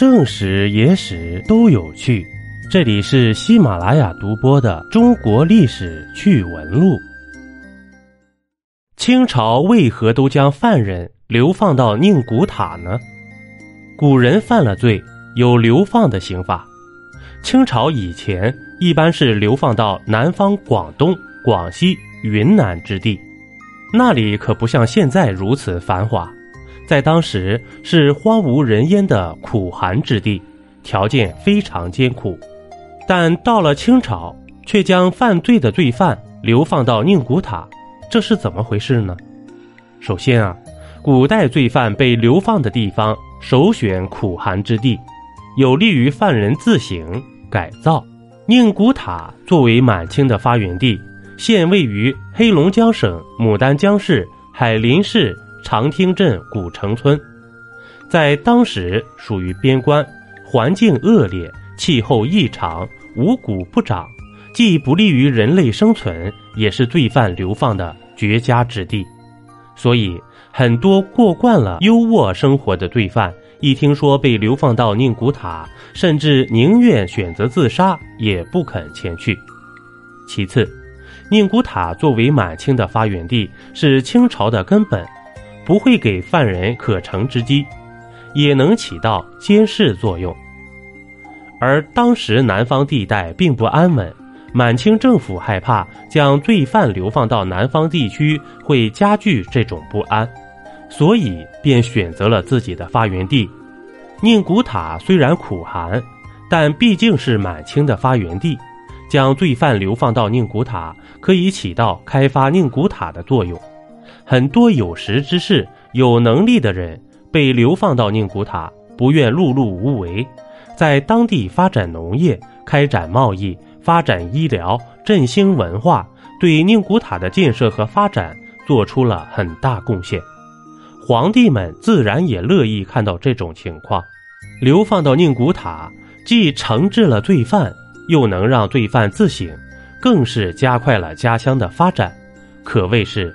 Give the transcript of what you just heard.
正史、野史都有趣。这里是喜马拉雅独播的《中国历史趣闻录》。清朝为何都将犯人流放到宁古塔呢？古人犯了罪，有流放的刑法。清朝以前一般是流放到南方广东、广西、云南之地，那里可不像现在如此繁华。在当时是荒无人烟的苦寒之地，条件非常艰苦。但到了清朝，却将犯罪的罪犯流放到宁古塔，这是怎么回事呢？首先啊，古代罪犯被流放的地方首选苦寒之地，有利于犯人自省改造。宁古塔作为满清的发源地，现位于黑龙江省牡丹江市海林市。长汀镇古城村，在当时属于边关，环境恶劣，气候异常，五谷不长，既不利于人类生存，也是罪犯流放的绝佳之地。所以，很多过惯了优渥生活的罪犯，一听说被流放到宁古塔，甚至宁愿选择自杀，也不肯前去。其次，宁古塔作为满清的发源地，是清朝的根本。不会给犯人可乘之机，也能起到监视作用。而当时南方地带并不安稳，满清政府害怕将罪犯流放到南方地区会加剧这种不安，所以便选择了自己的发源地宁古塔。虽然苦寒，但毕竟是满清的发源地，将罪犯流放到宁古塔，可以起到开发宁古塔的作用。很多有识之士、有能力的人被流放到宁古塔，不愿碌碌无为，在当地发展农业、开展贸易、发展医疗、振兴文化，对宁古塔的建设和发展做出了很大贡献。皇帝们自然也乐意看到这种情况。流放到宁古塔，既惩治了罪犯，又能让罪犯自省，更是加快了家乡的发展，可谓是。